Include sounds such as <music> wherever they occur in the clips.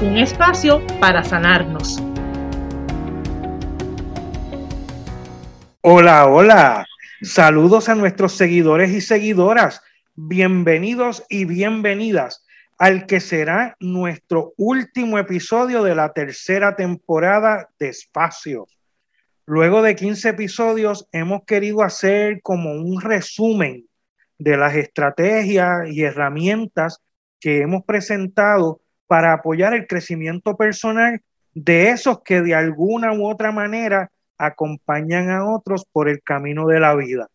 Un espacio para sanarnos. Hola, hola. Saludos a nuestros seguidores y seguidoras. Bienvenidos y bienvenidas al que será nuestro último episodio de la tercera temporada de Espacio. Luego de 15 episodios hemos querido hacer como un resumen de las estrategias y herramientas que hemos presentado para apoyar el crecimiento personal de esos que de alguna u otra manera acompañan a otros por el camino de la vida.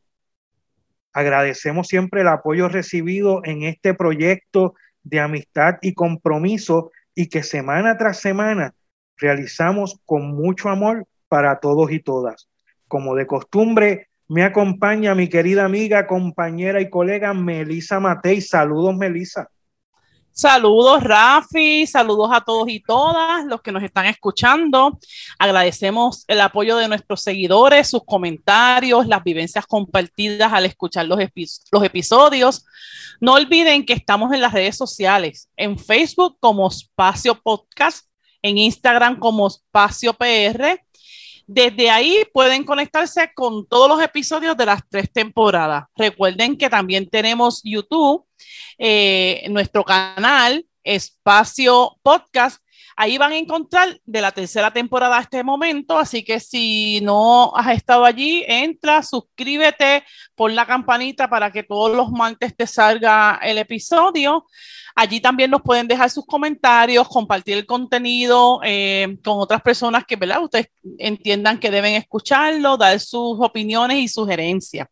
Agradecemos siempre el apoyo recibido en este proyecto de amistad y compromiso y que semana tras semana realizamos con mucho amor para todos y todas. Como de costumbre, me acompaña mi querida amiga, compañera y colega Melisa Matei. Saludos, Melisa. Saludos, Rafi. Saludos a todos y todas los que nos están escuchando. Agradecemos el apoyo de nuestros seguidores, sus comentarios, las vivencias compartidas al escuchar los, los episodios. No olviden que estamos en las redes sociales, en Facebook como Espacio Podcast, en Instagram como Espacio PR desde ahí pueden conectarse con todos los episodios de las tres temporadas. Recuerden que también tenemos YouTube, eh, nuestro canal Espacio Podcast. Ahí van a encontrar de la tercera temporada a este momento, así que si no has estado allí, entra, suscríbete, pon la campanita para que todos los martes te salga el episodio. Allí también nos pueden dejar sus comentarios, compartir el contenido eh, con otras personas que ¿verdad? ustedes entiendan que deben escucharlo, dar sus opiniones y sugerencias.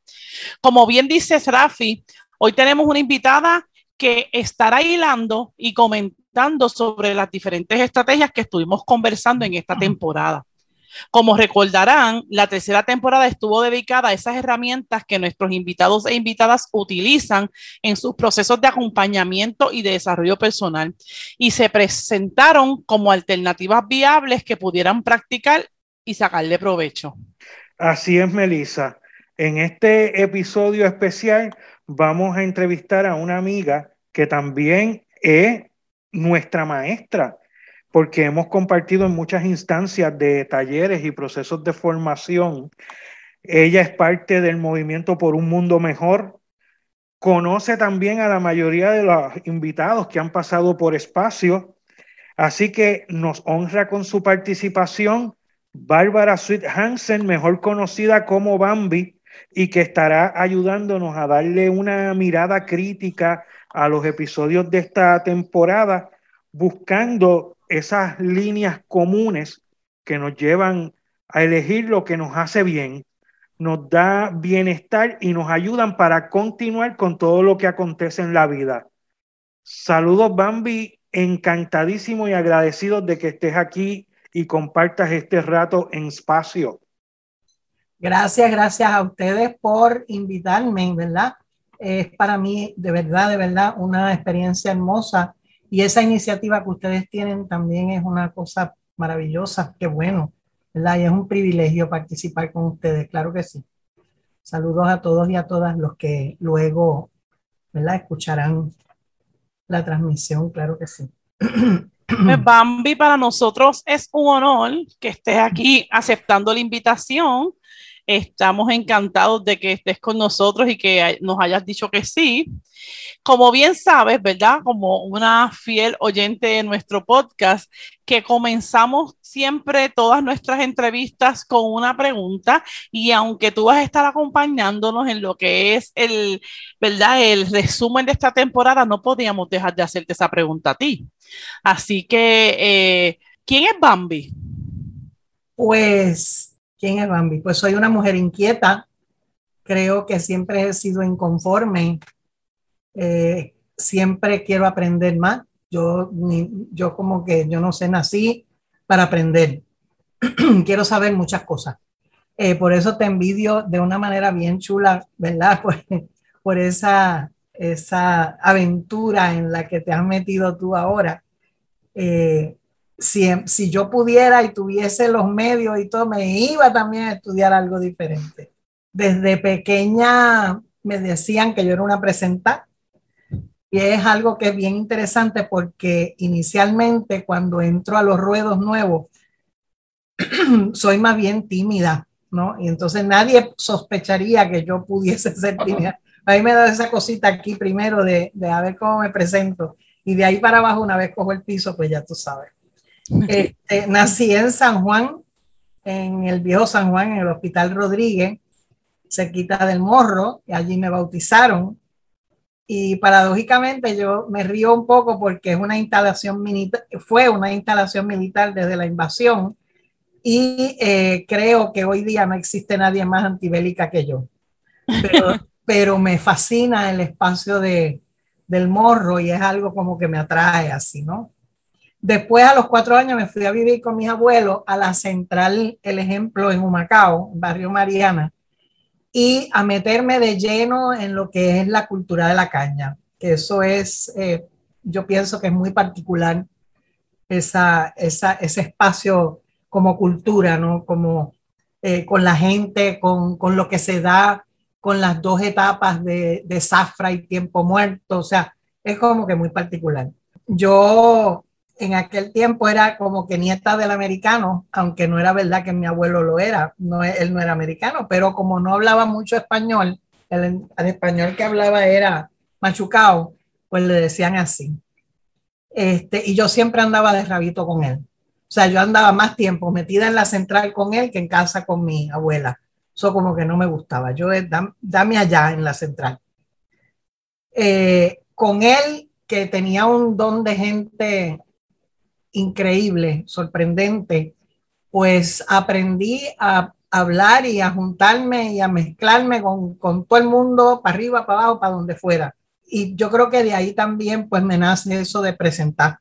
Como bien dice Rafi, hoy tenemos una invitada que estará hilando y comentando sobre las diferentes estrategias que estuvimos conversando en esta temporada. Como recordarán, la tercera temporada estuvo dedicada a esas herramientas que nuestros invitados e invitadas utilizan en sus procesos de acompañamiento y de desarrollo personal y se presentaron como alternativas viables que pudieran practicar y sacarle provecho. Así es, Melissa. En este episodio especial vamos a entrevistar a una amiga que también es nuestra maestra porque hemos compartido en muchas instancias de talleres y procesos de formación. Ella es parte del movimiento por un mundo mejor. Conoce también a la mayoría de los invitados que han pasado por espacio. Así que nos honra con su participación Bárbara Sweet Hansen, mejor conocida como Bambi, y que estará ayudándonos a darle una mirada crítica a los episodios de esta temporada, buscando esas líneas comunes que nos llevan a elegir lo que nos hace bien, nos da bienestar y nos ayudan para continuar con todo lo que acontece en la vida. Saludos Bambi, encantadísimo y agradecido de que estés aquí y compartas este rato en espacio. Gracias, gracias a ustedes por invitarme, ¿verdad? Es para mí de verdad, de verdad, una experiencia hermosa y esa iniciativa que ustedes tienen también es una cosa maravillosa, qué bueno, ¿verdad? Y es un privilegio participar con ustedes, claro que sí. Saludos a todos y a todas los que luego, ¿verdad? Escucharán la transmisión, claro que sí. Pues, Bambi, para nosotros es un honor que estés aquí aceptando la invitación Estamos encantados de que estés con nosotros y que nos hayas dicho que sí. Como bien sabes, ¿verdad? Como una fiel oyente de nuestro podcast, que comenzamos siempre todas nuestras entrevistas con una pregunta y aunque tú vas a estar acompañándonos en lo que es el, ¿verdad? El resumen de esta temporada, no podíamos dejar de hacerte esa pregunta a ti. Así que, eh, ¿quién es Bambi? Pues ¿Quién es Bambi? Pues soy una mujer inquieta. Creo que siempre he sido inconforme. Eh, siempre quiero aprender más. Yo, yo como que yo no sé, nací para aprender. <clears throat> Quiero saber muchas cosas. Eh, por eso te envidio de una manera bien chula, ¿verdad? <laughs> Por, esa, esa aventura en la que te has metido tú ahora. Eh, si, yo pudiera y tuviese los medios y todo, me iba también a estudiar algo diferente. Desde pequeña me decían que yo era una presenta y es algo que es bien interesante porque inicialmente cuando entro a los ruedos nuevos, <clears throat> soy más bien tímida, ¿no? Y entonces nadie sospecharía que yo pudiese <laughs> ser tímida. A mí me da esa cosita aquí primero de, de a ver cómo me presento. Y de ahí para abajo, una vez cojo el piso, pues ya tú sabes. Este, nací en San Juan, en el viejo San Juan, en el Hospital Rodríguez, cerquita del Morro, y allí me bautizaron. Y paradójicamente yo me río un poco porque es una instalación militar, fue una instalación militar desde la invasión y eh, creo que hoy día no existe nadie más antibélica que yo. Pero, <laughs> pero me fascina el espacio de, del morro y es algo como que me atrae así, ¿no? Después, a los cuatro años, me fui a vivir con mis abuelos a la central, el ejemplo, en Humacao, barrio Mariana, y a meterme de lleno en lo que es la cultura de la caña, que eso es, eh, yo pienso que es muy particular esa, esa, ese espacio como cultura, ¿no? Como eh, con la gente, con, lo que se da, con las dos etapas de, de zafra y tiempo muerto, o sea, es como que muy particular. Yo en aquel tiempo era como que nieta del americano, aunque no era verdad que mi abuelo lo era, no, él no era americano, pero como no hablaba mucho español, el, español que hablaba era machucao, pues le decían así. Este, y yo siempre andaba de rabito con él. O sea, yo andaba más tiempo metida en la central con él que en casa con mi abuela. Eso como que no me gustaba. Yo, eh, dame allá en la central. Eh, con él, que tenía un don de gente increíble, sorprendente, pues aprendí a hablar y a juntarme y a mezclarme con, con todo el mundo, para arriba, para abajo, para donde fuera. Y yo creo que de ahí también pues me nace eso de presentar,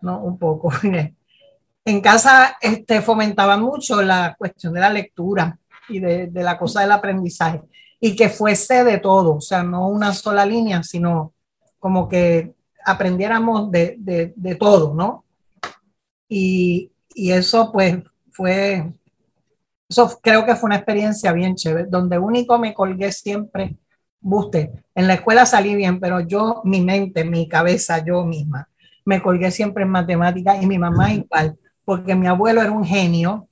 ¿no? Un poco. <laughs> en casa este, fomentaban mucho la cuestión de la lectura y de, de, la cosa del aprendizaje y que fuese de todo, o sea, no una sola línea, sino como que aprendiéramos de, de, de todo, ¿no? Y, y eso pues fue, eso creo que fue una experiencia bien chévere, donde único me colgué siempre, buste, en la escuela salí bien, pero yo, mi mente, mi cabeza, yo misma, me colgué siempre en matemáticas y mi mamá igual, porque mi abuelo era un genio,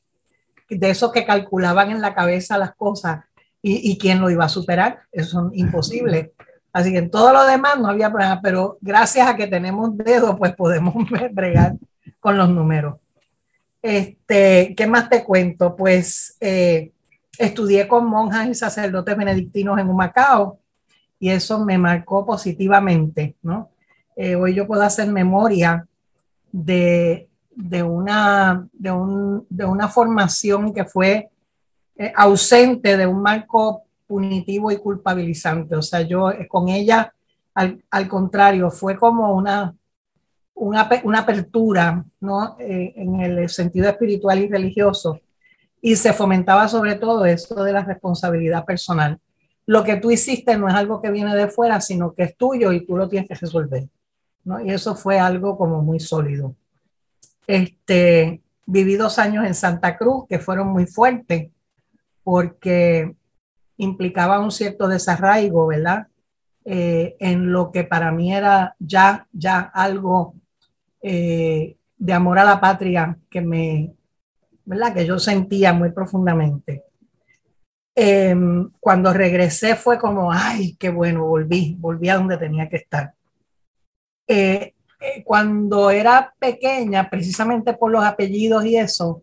de esos que calculaban en la cabeza las cosas y, y quién lo iba a superar, eso es imposible. Así que en todo lo demás no había problema, pero gracias a que tenemos dedos, pues podemos <laughs> bregar con los números. Este, ¿Qué más te cuento? Pues eh, estudié con monjas y sacerdotes benedictinos en Humacao y eso me marcó positivamente, ¿no? Eh, hoy yo puedo hacer memoria de, de, una, de, un, de una formación que fue eh, ausente de un marco punitivo y culpabilizante. O sea, yo con ella, al, al contrario, fue como una una, una apertura ¿no? Eh, en el sentido espiritual y religioso. Y se fomentaba sobre todo eso de la responsabilidad personal. Lo que tú hiciste no es algo que viene de fuera, sino que es tuyo y tú lo tienes que resolver. ¿no? Y eso fue algo como muy sólido. Este, viví dos años en Santa Cruz que fueron muy fuertes porque implicaba un cierto desarraigo, ¿verdad? Eh, en lo que para mí era ya, ya algo eh, de amor a la patria que me, ¿verdad? Que yo sentía muy profundamente. Em, cuando regresé fue como, ay, qué bueno, volví, volví a donde tenía que estar. Eh, eh, cuando era pequeña, precisamente por los apellidos y eso,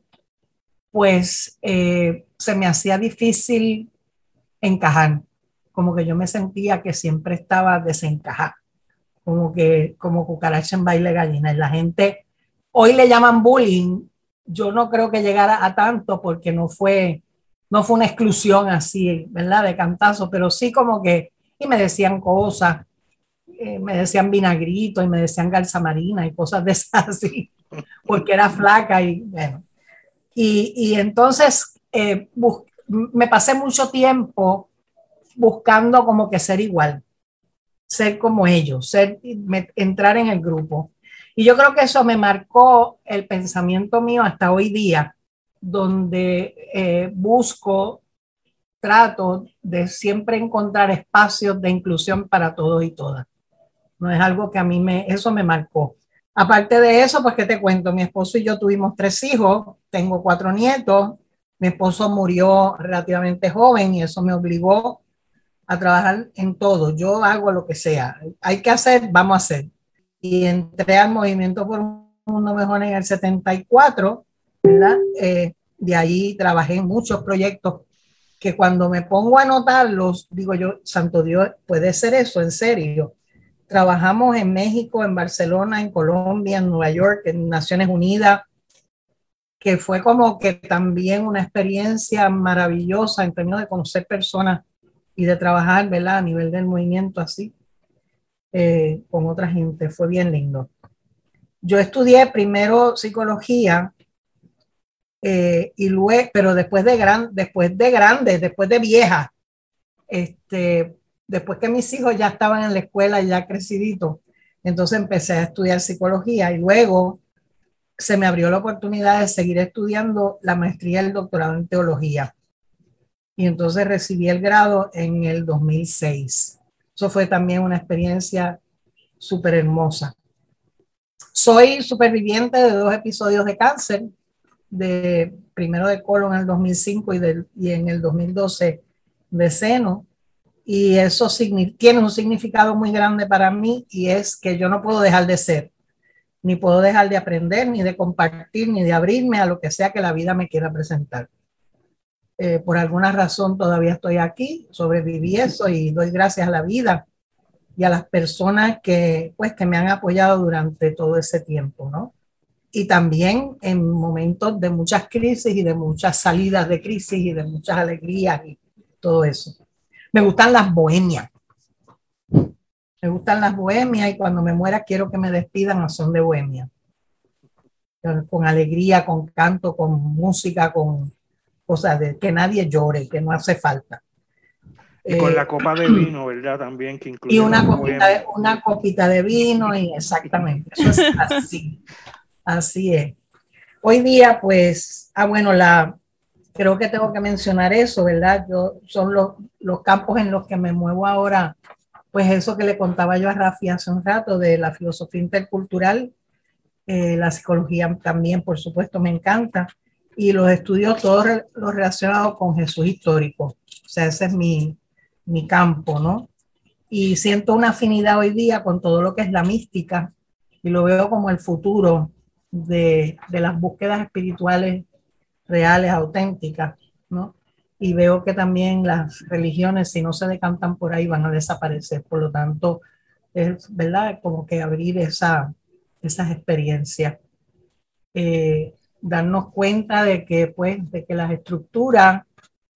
pues se me hacía difícil encajar, como que yo me sentía que siempre estaba desencajada como que como cucaracha en baile gallina. Y la gente, hoy le llaman bullying, yo no creo que llegara a tanto porque no fue, no fue una exclusión así, ¿verdad? De cantazo, pero sí como que, y me decían cosas, eh, me decían vinagrito y me decían marina y cosas de esas así, porque era flaca y bueno. Y, y entonces eh, me pasé mucho tiempo buscando como que ser igual, ser como ellos, ser, entrar en el grupo. Y yo creo que eso me marcó el pensamiento mío hasta hoy día, donde eh, busco, trato de siempre encontrar espacios de inclusión para todos y todas. No es algo que a mí me, eso me marcó. Aparte de eso, pues, ¿qué te cuento? Mi esposo y yo tuvimos tres hijos, tengo cuatro nietos, mi esposo murió relativamente joven y eso me obligó a trabajar en todo. Yo hago lo que sea. Hay que hacer, vamos a hacer. Y entré al Movimiento por un Mundo Mejor en el 74, ¿verdad? Eh, de ahí trabajé en muchos proyectos que cuando me pongo a anotarlos, digo yo, Santo Dios, puede ser eso, en serio. Trabajamos en México, en Barcelona, en Colombia, en Nueva York, en Naciones Unidas, que fue como que también una experiencia maravillosa en términos de conocer personas y de trabajar, ¿verdad? A nivel del movimiento así, eh, con otra gente. Fue bien lindo. Yo estudié primero psicología eh, y luego, pero después de, gran, después de grande, después de vieja, este, después que mis hijos ya estaban en la escuela, ya creciditos, entonces empecé a estudiar psicología y luego se me abrió la oportunidad de seguir estudiando la maestría y el doctorado en teología. Y entonces recibí el grado en el 2006. Eso fue también una experiencia súper hermosa. Soy superviviente de dos episodios de cáncer, de primero de colon en el 2005 y, y en el 2012 de seno y eso tiene un significado muy grande para mí y es que yo no puedo dejar de ser, ni puedo dejar de aprender, ni de compartir, ni de abrirme a lo que sea que la vida me quiera presentar. Eh, por alguna razón todavía estoy aquí, sobreviví eso y doy gracias a la vida y a las personas que, pues, que me han apoyado durante todo ese tiempo, ¿no? Y también en momentos de muchas crisis y de muchas salidas de crisis y de muchas alegrías y todo eso. Me gustan las bohemias. Me gustan las bohemias y cuando me muera quiero que me despidan a son de bohemia. Con alegría, con canto, con música, con cosas de que nadie llore, que no hace falta. Y con la eh, copa de vino, ¿verdad? También que incluye. Y una copita, de, una copita de vino, y exactamente. Eso es <laughs> así. así es. Hoy día, pues, ah, bueno, la, creo que tengo que mencionar eso, ¿verdad? Yo, son los, los campos en los que me muevo ahora, pues eso que le contaba yo a Rafi hace un rato de la filosofía intercultural, eh, la psicología también, por supuesto, me encanta, y los estudios todos los relacionados con Jesús histórico. O sea, ese es mi, mi campo, ¿no? Y siento una afinidad hoy día con todo lo que es la mística y lo veo como el futuro de, de las búsquedas espirituales reales, auténticas, ¿no? Y veo que también las religiones, si no se decantan por ahí, van a desaparecer. Por lo tanto, es verdad como que abrir esa, esas experiencias. Eh, darnos cuenta de que, pues, de que las estructuras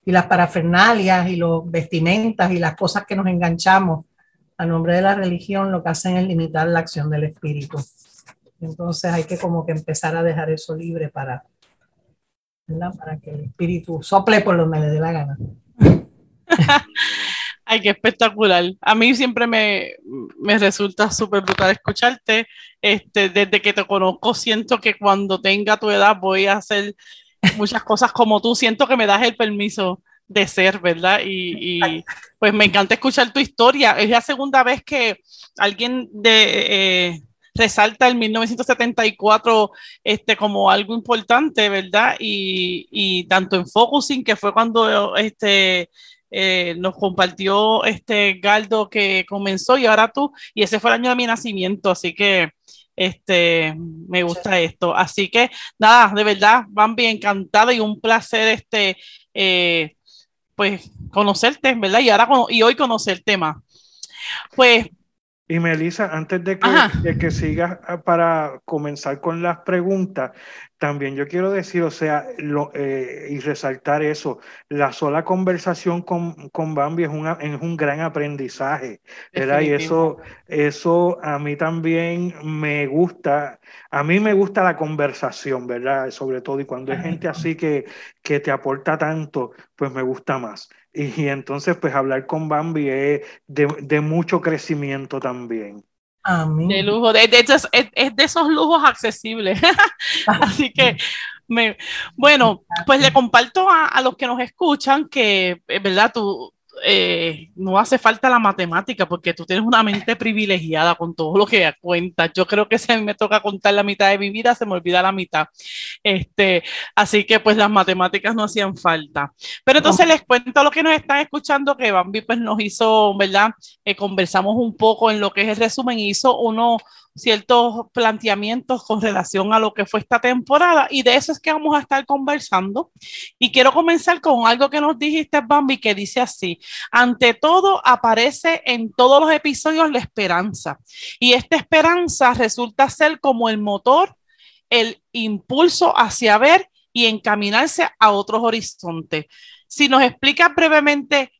y las parafernalias y los vestimentas y las cosas que nos enganchamos a nombre de la religión lo que hacen es limitar la acción del espíritu. Entonces hay que como que empezar a dejar eso libre para, para que el espíritu sople por donde le dé la gana. <laughs> Ay, qué espectacular. A mí siempre me, me resulta súper brutal escucharte. Este, desde que te conozco, siento que cuando tenga tu edad voy a hacer muchas cosas como tú. Siento que me das el permiso de ser, ¿verdad? Y, y pues me encanta escuchar tu historia. Es la segunda vez que alguien de, eh, resalta el 1974 este, como algo importante, ¿verdad? Y, y tanto en Focusing, que fue cuando este, eh, nos compartió este Galdo que comenzó y ahora tú, y ese fue el año de mi nacimiento, así que este, me gusta esto. Así que nada, de verdad, Bambi, encantada y un placer este, eh, pues conocerte, ¿verdad? Y ahora y hoy conocer el tema. Pues Y Melissa, antes de que, que sigas ah, para comenzar con las preguntas, también yo quiero decir, o sea, lo, eh, y resaltar eso, la sola conversación con, con Bambi es, una, es un gran aprendizaje, ¿verdad? Y eso, eso a mí también me gusta, a mí me gusta la conversación, ¿verdad? Sobre todo, y cuando hay gente así que, que te aporta tanto, pues me gusta más. Y, entonces, pues hablar con Bambi es de, mucho crecimiento también. De lujo, de, es, de esos lujos accesibles. <laughs> Así que, me, bueno, pues le comparto a, a, los que nos escuchan que, eh, ¿verdad? Tú, eh, no hace falta la matemática porque tú tienes una mente privilegiada con todo lo que cuentas. Yo creo que si a mí me toca contar la mitad de mi vida, se me olvida la mitad. Este, así que pues las matemáticas no hacían falta. Pero entonces les cuento a los que nos están escuchando que Bambi pues nos hizo, ¿verdad? Eh, conversamos un poco en lo que es el resumen, hizo uno ciertos planteamientos con relación a lo que fue esta temporada y de eso es que vamos a estar conversando. Y quiero comenzar con algo que nos dijiste, Bambi, que dice así, ante todo aparece en todos los episodios la esperanza y esta esperanza resulta ser como el motor, el impulso hacia ver y encaminarse a otros horizontes. Si nos explicas brevemente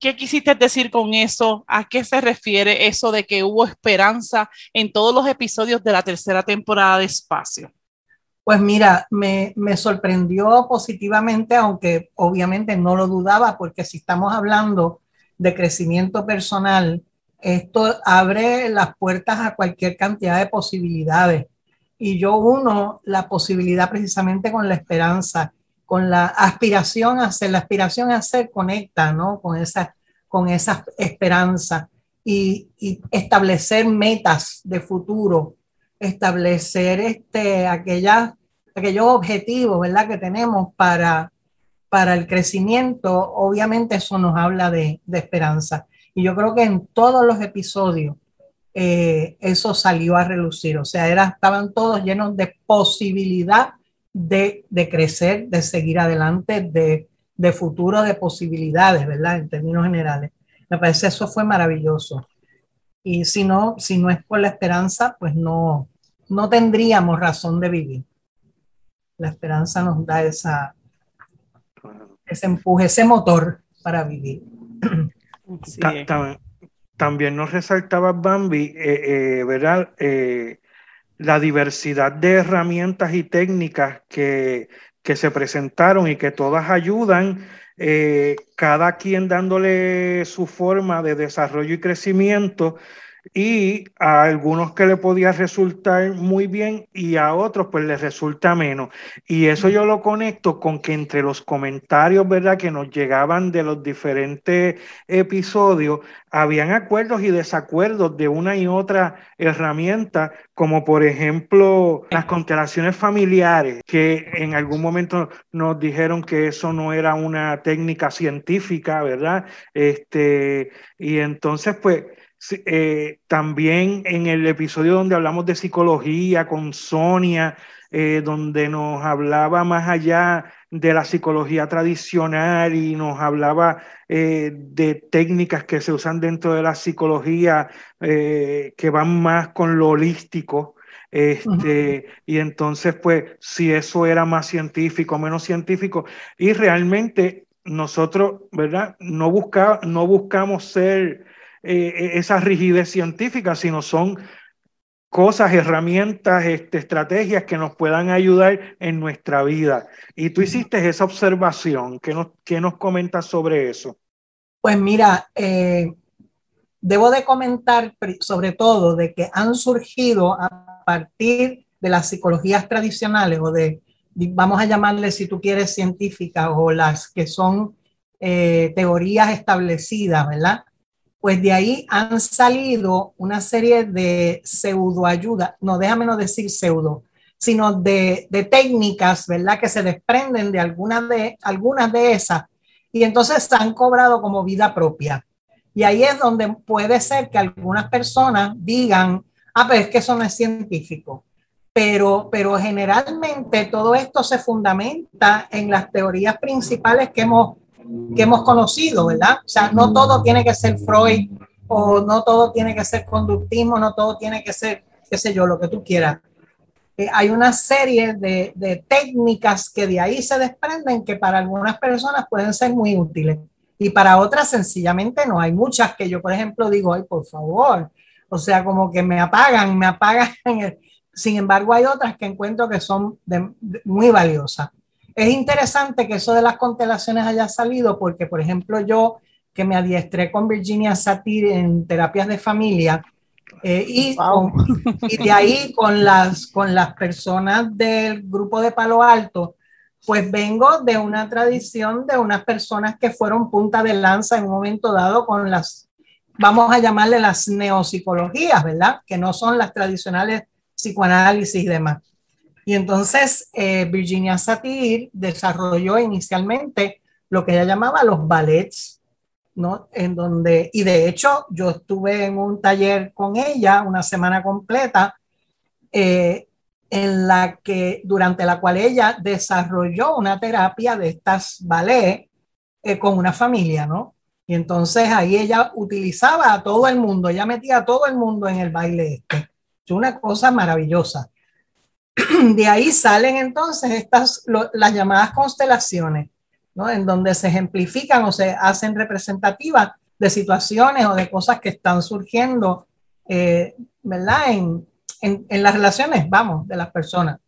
¿Qué quisiste decir con eso? ¿A qué se refiere eso de que hubo esperanza en todos los episodios de la tercera temporada de Espacio? Pues mira, me, me, sorprendió positivamente, aunque obviamente no lo dudaba, porque si estamos hablando de crecimiento personal, esto abre las puertas a cualquier cantidad de posibilidades. Y yo uno la posibilidad precisamente con la esperanza con la aspiración a ser, la aspiración a ser conecta, ¿no? Con esa, con esperanza y, establecer metas de futuro, establecer este, aquellas, aquellos objetivos, ¿verdad? Que tenemos para, para el crecimiento, obviamente eso nos habla de, esperanza. Y yo creo que en todos los episodios eh, eso salió a relucir, o sea, era, estaban todos llenos de posibilidad de, crecer, de seguir adelante, de, de, futuro, de posibilidades, ¿verdad? En términos generales. Me parece eso fue maravilloso. Y si no, si no es por la esperanza, pues no, no tendríamos razón de vivir. La esperanza nos da esa, ese empuje, ese motor para vivir. También nos resaltaba Bambi, eh, eh, ¿verdad? Eh, la diversidad de herramientas y técnicas que, se presentaron y que todas ayudan, eh, cada quien dándole su forma de desarrollo y crecimiento y a algunos que le podía resultar muy bien y a otros pues les resulta menos. Y eso yo lo conecto con que entre los comentarios, ¿verdad? Que nos llegaban de los diferentes episodios, habían acuerdos y desacuerdos de una y otra herramienta, como por ejemplo las constelaciones familiares, que en algún momento nos dijeron que eso no era una técnica científica, ¿verdad? Este, y entonces pues eh, también en el episodio donde hablamos de psicología con Sonia, eh, donde nos hablaba más allá de la psicología tradicional y nos hablaba eh, de técnicas que se usan dentro de la psicología que van más con lo holístico. Este, Y entonces, pues, si eso era más científico o menos científico, y realmente nosotros, ¿verdad? No, busca, no buscamos ser eh, esa rigidez científica, sino son cosas, herramientas, este, estrategias que nos puedan ayudar en nuestra vida. Y tú hiciste esa observación. ¿Qué nos, qué nos comentas sobre eso? Pues mira, eh, debo de comentar sobre todo de que han surgido a partir de las psicologías tradicionales o de, vamos a llamarle si tú quieres científicas o las que son eh, teorías establecidas, ¿verdad? Pues de ahí han salido una serie de pseudoayuda, no déjame no decir pseudo, sino de, técnicas, ¿verdad? Que se desprenden de algunas de, algunas de esas y entonces se han cobrado como vida propia. Y ahí es donde puede ser que algunas personas digan, ah, pero es que eso no es científico. Pero, pero generalmente todo esto se fundamenta en las teorías principales que hemos que hemos conocido, ¿verdad? O sea, no todo tiene que ser Freud o no todo tiene que ser conductismo, no todo tiene que ser, qué sé yo, lo que tú quieras. Eh, hay una serie de, de técnicas que de ahí se desprenden que para algunas personas pueden ser muy útiles y para otras sencillamente no. Hay muchas que yo, por ejemplo, digo, ay, por favor, o sea, como que me apagan, me apagan. <laughs> Sin embargo, hay otras que encuentro que son muy valiosas. Es interesante que eso de las constelaciones haya salido porque, por ejemplo, yo que me adiestré con Virginia Satir en terapias de familia eh, y, y, de ahí con las, con las personas del grupo de Palo Alto, pues vengo de una tradición de unas personas que fueron punta de lanza en un momento dado con las, vamos a llamarle las neopsicologías, ¿verdad? Que no son las tradicionales psicoanálisis y demás. Y entonces eh, Virginia Satir desarrolló inicialmente lo que ella llamaba los ballets, ¿no? En donde, y de hecho yo estuve en un taller con ella una semana completa eh, en la que, durante la cual ella desarrolló una terapia de estas ballet eh, con una familia, ¿no? Y entonces ahí ella utilizaba a todo el mundo, ella metía a todo el mundo en el baile este. Es una cosa maravillosa. <clears throat> De ahí salen entonces estas, las llamadas constelaciones, ¿no? En donde se ejemplifican o se hacen representativas de situaciones o de cosas que están surgiendo, eh, ¿verdad? En, en, las relaciones, vamos, de las personas.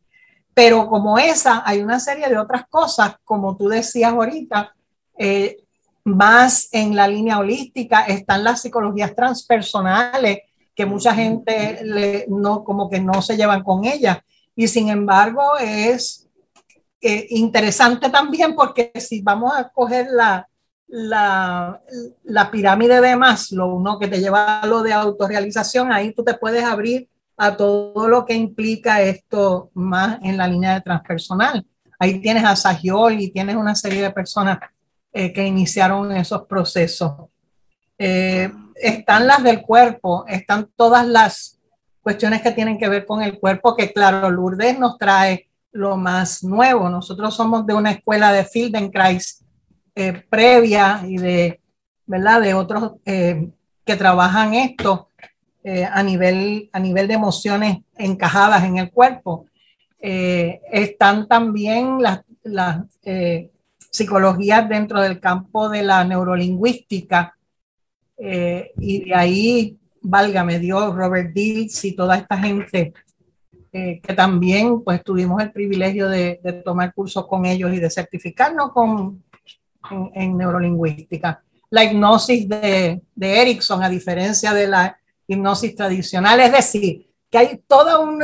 Pero como esa, hay una serie de otras cosas, como tú decías ahorita, eh, más en la línea holística están las psicologías transpersonales, que mucha gente le, no, como que no se llevan con ellas. Y sin embargo, es eh, interesante también porque si vamos a coger la, la, la pirámide de Maslow, ¿no? que te lleva a lo de autorrealización, ahí tú te puedes abrir a todo lo que implica esto más en la línea de transpersonal. Ahí tienes a Sagiol y tienes una serie de personas eh, que iniciaron esos procesos. Eh, están las del cuerpo, están todas las cuestiones que tienen que ver con el cuerpo, que claro, Lourdes nos trae lo más nuevo. Nosotros somos de una escuela de Feldenkrais eh, previa y de, ¿verdad? de otros que trabajan esto eh, a, nivel, a nivel de emociones encajadas en el cuerpo. Eh, están también las, las eh, psicologías dentro del campo de la neurolingüística y de ahí, válgame Dios, Robert Dills y toda esta gente que también pues tuvimos el privilegio de, tomar cursos con ellos y de certificarnos con, en, en neurolingüística. La hipnosis de, de Erickson, a diferencia de la hipnosis tradicional, es decir, que hay todo un,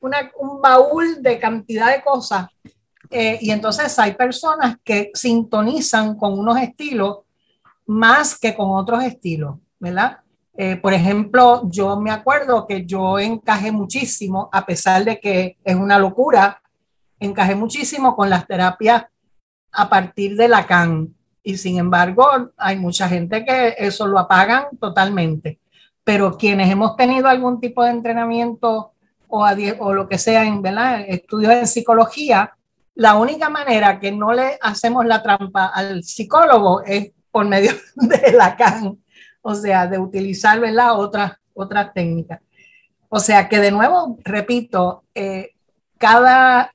un, baúl de cantidad de cosas eh, y entonces hay personas que sintonizan con unos estilos más que con otros estilos, ¿verdad? Eh, por ejemplo, yo me acuerdo que yo encajé muchísimo, a pesar de que es una locura, encajé muchísimo con las terapias a partir de Lacan. Y sin embargo, hay mucha gente que eso lo apagan totalmente. Pero quienes hemos tenido algún tipo de entrenamiento o, lo que sea en estudios en psicología, la única manera que no le hacemos la trampa al psicólogo es por medio <laughs> de Lacan, o sea, de utilizar ¿verdad? otras otra técnicas. O sea que de nuevo, repito, eh, cada,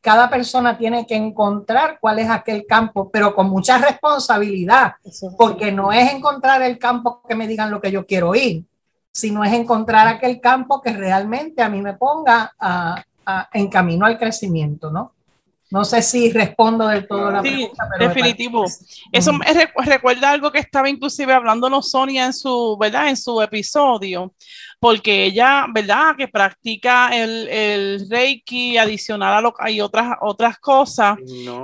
cada persona tiene que encontrar cuál es aquel campo, pero con mucha responsabilidad, porque no es encontrar el campo que me digan lo que yo quiero oír, sino es encontrar aquel campo que realmente a mí me ponga en camino al crecimiento, ¿no? No sé si respondo del todo la pregunta. Pero definitivo. Eso me recuerda algo que estaba inclusive hablándonos Sonia en su, ¿verdad? En su episodio, porque ella, ¿verdad? Que practica el, el Reiki adicional a lo hay otras, otras cosas,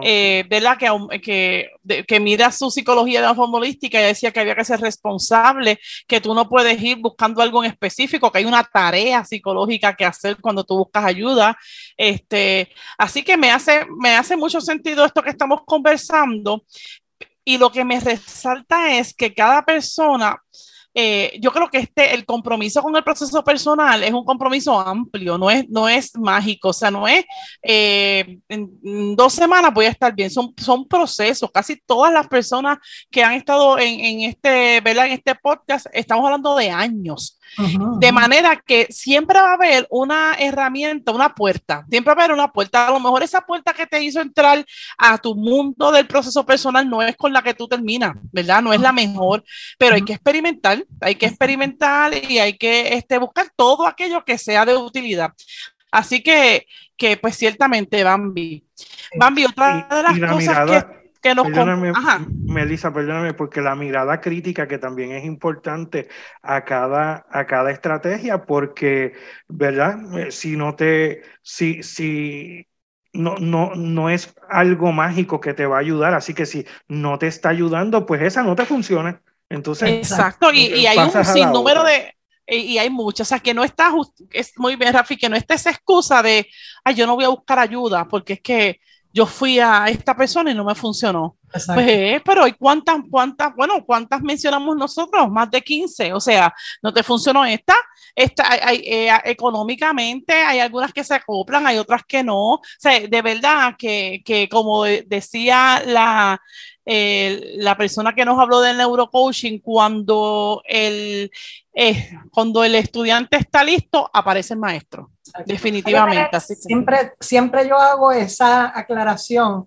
eh, ¿verdad? Que, que, que, mira su psicología de la forma holística y decía que había que ser responsable, que tú no puedes ir buscando algo en específico, que hay una tarea psicológica que hacer cuando tú buscas ayuda. Este, así que me hace, me hace mucho sentido esto que estamos conversando. Y lo que me resalta es que cada persona eh, yo creo que este, el compromiso con el proceso personal es un compromiso amplio, no es, no es mágico, o sea, no es eh, en, dos semanas voy a estar bien, son, son procesos, casi todas las personas que han estado en, en este, ¿verdad? en este podcast, estamos hablando de años. De manera que siempre va a haber una herramienta, una puerta, siempre va a haber una puerta. A lo mejor esa puerta que te hizo entrar a tu mundo del proceso personal no es con la que tú terminas, ¿verdad? No es la mejor, pero hay que experimentar, hay que experimentar y hay que este, buscar todo aquello que sea de utilidad. Así que, que pues ciertamente, Bambi. Bambi, otra de las cosas que que nos perdóname, Melissa, perdóname, porque la mirada crítica que también es importante a cada, a cada estrategia, porque, ¿verdad? Eh, si no te, si, si no, no, no es algo mágico que te va a ayudar, así que si no te está ayudando, pues esa no te funciona. Entonces, exacto, y, y hay un sinnúmero de, y hay muchas, o sea, que no está, es muy bien, Rafi, que no está esa excusa de, ay, yo no voy a buscar ayuda, porque es que yo fui a esta persona y no me funcionó. Pues, eh, pero hay cuántas, cuántas, bueno, cuántas mencionamos nosotros? Más de 15. O sea, no te funcionó esta. esta hay, eh, económicamente hay algunas que se acoplan, hay otras que no. O sea, de verdad que, que como decía la, la persona que nos habló del neurocoaching, cuando el, eh, cuando el estudiante está listo, aparece el maestro. Definitivamente. siempre, siempre yo hago esa aclaración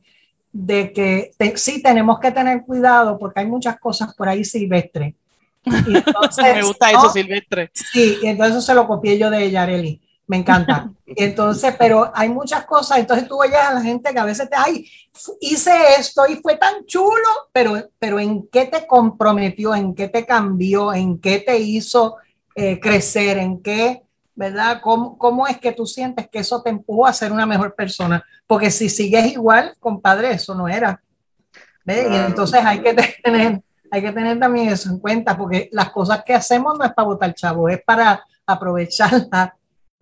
de que sí tenemos que tener cuidado porque hay muchas cosas por ahí silvestres. <laughs> Me gusta eso, silvestre. Sí, y entonces se lo copié yo de Yareli me encanta. Entonces, pero hay muchas cosas, entonces tú oyes a la gente que a veces te, ay, hice esto y fue tan chulo, pero, pero ¿en qué te comprometió? ¿En qué te cambió? ¿En qué te hizo eh, crecer? ¿En qué, verdad? ¿Cómo, ¿Cómo es que tú sientes que eso te empujó a ser una mejor persona? Porque si sigues igual, compadre, eso no era. Y entonces hay que <laughs> tener, hay que tener también eso en cuenta, porque las cosas que hacemos no es para votar chavo, es para aprovecharlas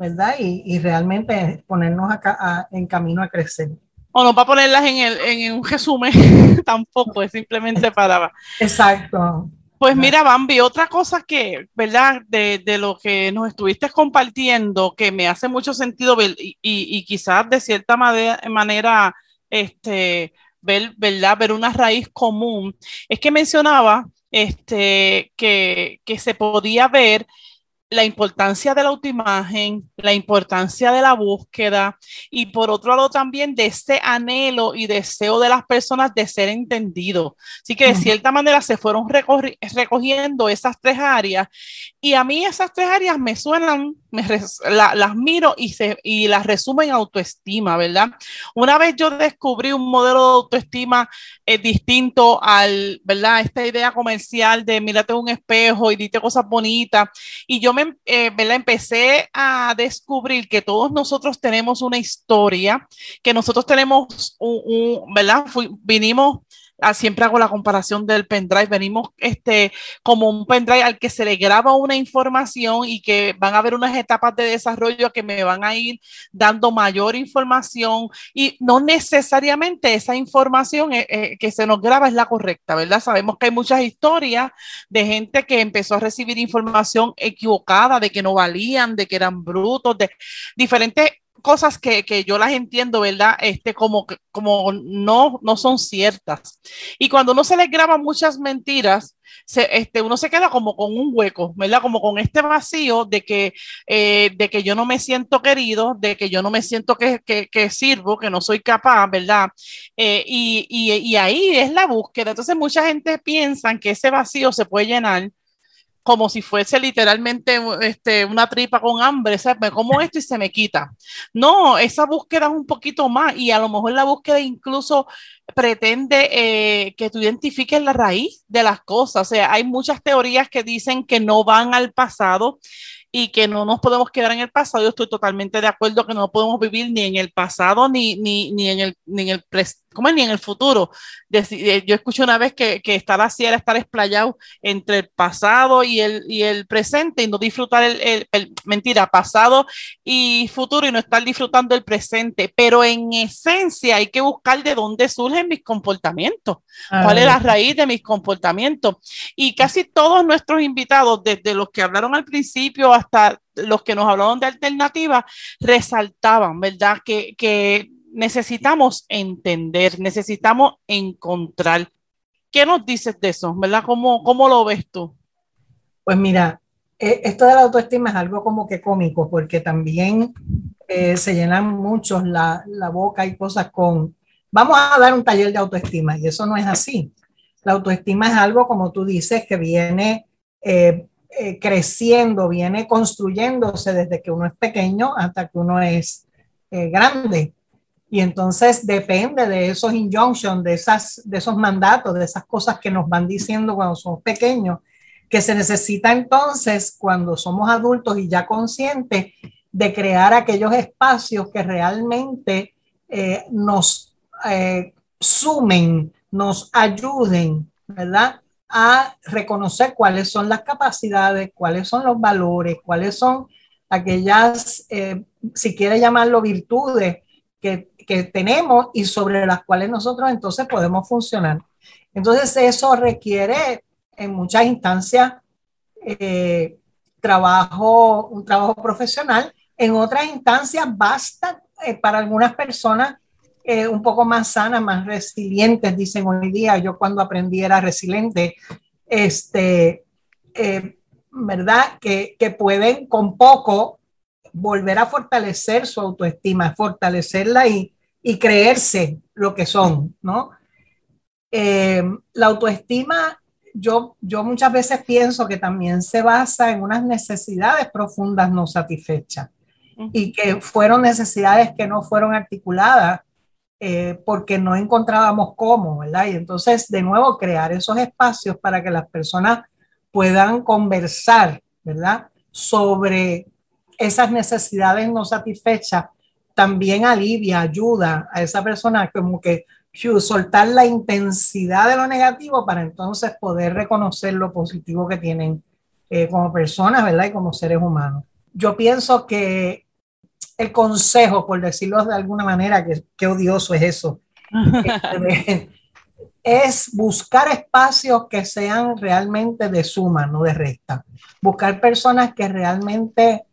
¿verdad? Y, realmente ponernos acá en camino a crecer. O no para ponerlas en, el, en un resumen <laughs> tampoco, es simplemente para... Exacto. Pues mira, Bambi, otra cosa que, ¿verdad? De, de, lo que nos estuviste compartiendo, que me hace mucho sentido ver, y, y, quizás de cierta manera, manera este, ver, ¿verdad? Ver una raíz común, es que mencionaba este, que, que se podía ver la importancia de la autoimagen, la importancia de la búsqueda y por otro lado también de ese anhelo y deseo de las personas de ser entendido. Así que de cierta manera se fueron recogiendo esas tres áreas y a mí esas tres áreas me suenan, me las miro y, se, y las resumen en autoestima, ¿verdad? Una vez yo descubrí un modelo de autoestima eh, distinto al, ¿verdad? Esta idea comercial de mírate un espejo y dite cosas bonitas y yo me eh, empecé a descubrir que todos nosotros tenemos una historia, que nosotros tenemos un, ¿verdad? vinimos Ah, siempre hago la comparación del pendrive, venimos este, como un pendrive al que se le graba una información y que van a haber unas etapas de desarrollo que me van a ir dando mayor información y no necesariamente esa información eh, eh, que se nos graba es la correcta, ¿verdad? Sabemos que hay muchas historias de gente que empezó a recibir información equivocada, de que no valían, de que eran brutos, de diferentes cosas que, que, yo las entiendo, ¿verdad? Este, como, como no, no son ciertas. Y cuando uno se le graba muchas mentiras, se, este, uno se queda como con un hueco, ¿verdad? Como con este vacío de que, eh, de que yo no me siento querido, de que yo no me siento que, que, sirvo, que no soy capaz, ¿verdad? Eh, y, y, y ahí es la búsqueda. Entonces mucha gente piensa que ese vacío se puede llenar como si fuese literalmente este, una tripa con hambre, ¿sabes? Me como esto y se me quita. No, esa búsqueda es un poquito más y a lo mejor la búsqueda incluso pretende eh, que tú identifiques la raíz de las cosas. O sea, hay muchas teorías que dicen que no van al pasado y que no nos podemos quedar en el pasado. Yo estoy totalmente de acuerdo que no podemos vivir ni en el pasado ni, ni, ni en, el, ni en el como ni en el futuro. Eh, yo escuché una vez que, que estar así era estar explayado entre el pasado y el, y el presente y no disfrutar el, el, mentira, pasado y futuro y no estar disfrutando el presente. Pero en esencia hay que buscar de dónde surgen mis comportamientos, cuál es la raíz de mis comportamientos. Y casi todos nuestros invitados, desde los que hablaron al principio hasta los que nos hablaron de alternativas, resaltaban, ¿verdad? Que, que necesitamos entender, necesitamos encontrar. ¿Qué nos dices de eso? ¿Verdad? ¿Cómo, cómo lo ves tú? Pues mira, e, esto de la autoestima es algo como que cómico, porque también eh, se llenan muchos la, la, boca y cosas con, vamos a dar un taller de autoestima, y eso no es así. La autoestima es algo, como tú dices, que viene eh, eh, creciendo, viene construyéndose desde que uno es pequeño hasta que uno es grande. Y entonces depende de esos injunctions, de, esas, de esos mandatos, de esas cosas que nos van diciendo cuando somos pequeños, que se necesita entonces cuando somos adultos y ya conscientes de crear aquellos espacios que realmente eh, nos eh, sumen, nos ayuden, ¿verdad? A reconocer cuáles son las capacidades, cuáles son los valores, cuáles son aquellas, eh, si quiere llamarlo virtudes, que que tenemos y sobre las cuales nosotros entonces podemos funcionar. Entonces eso requiere en muchas instancias eh, trabajo, un trabajo profesional, en otras instancias basta eh, para algunas personas eh, un poco más sanas, más resilientes, dicen hoy día. Yo cuando aprendí era resiliente, este, ¿verdad? Que, que pueden con poco volver a fortalecer su autoestima, fortalecerla y, y creerse lo que son, ¿no? Eh, la autoestima, yo, yo muchas veces pienso que también se basa en unas necesidades profundas no satisfechas y que fueron necesidades que no fueron articuladas eh, porque no encontrábamos cómo, ¿verdad? Y entonces, de nuevo, crear esos espacios para que las personas puedan conversar, ¿verdad? Sobre esas necesidades no satisfechas también alivia, ayuda a esa persona como que soltar la intensidad de lo negativo para entonces poder reconocer lo positivo que tienen eh, como personas, ¿verdad? Y como seres humanos. Yo pienso que el consejo, por decirlo de alguna manera, que, qué odioso es eso, <laughs> es buscar espacios que sean realmente de suma, no de resta. Buscar personas que realmente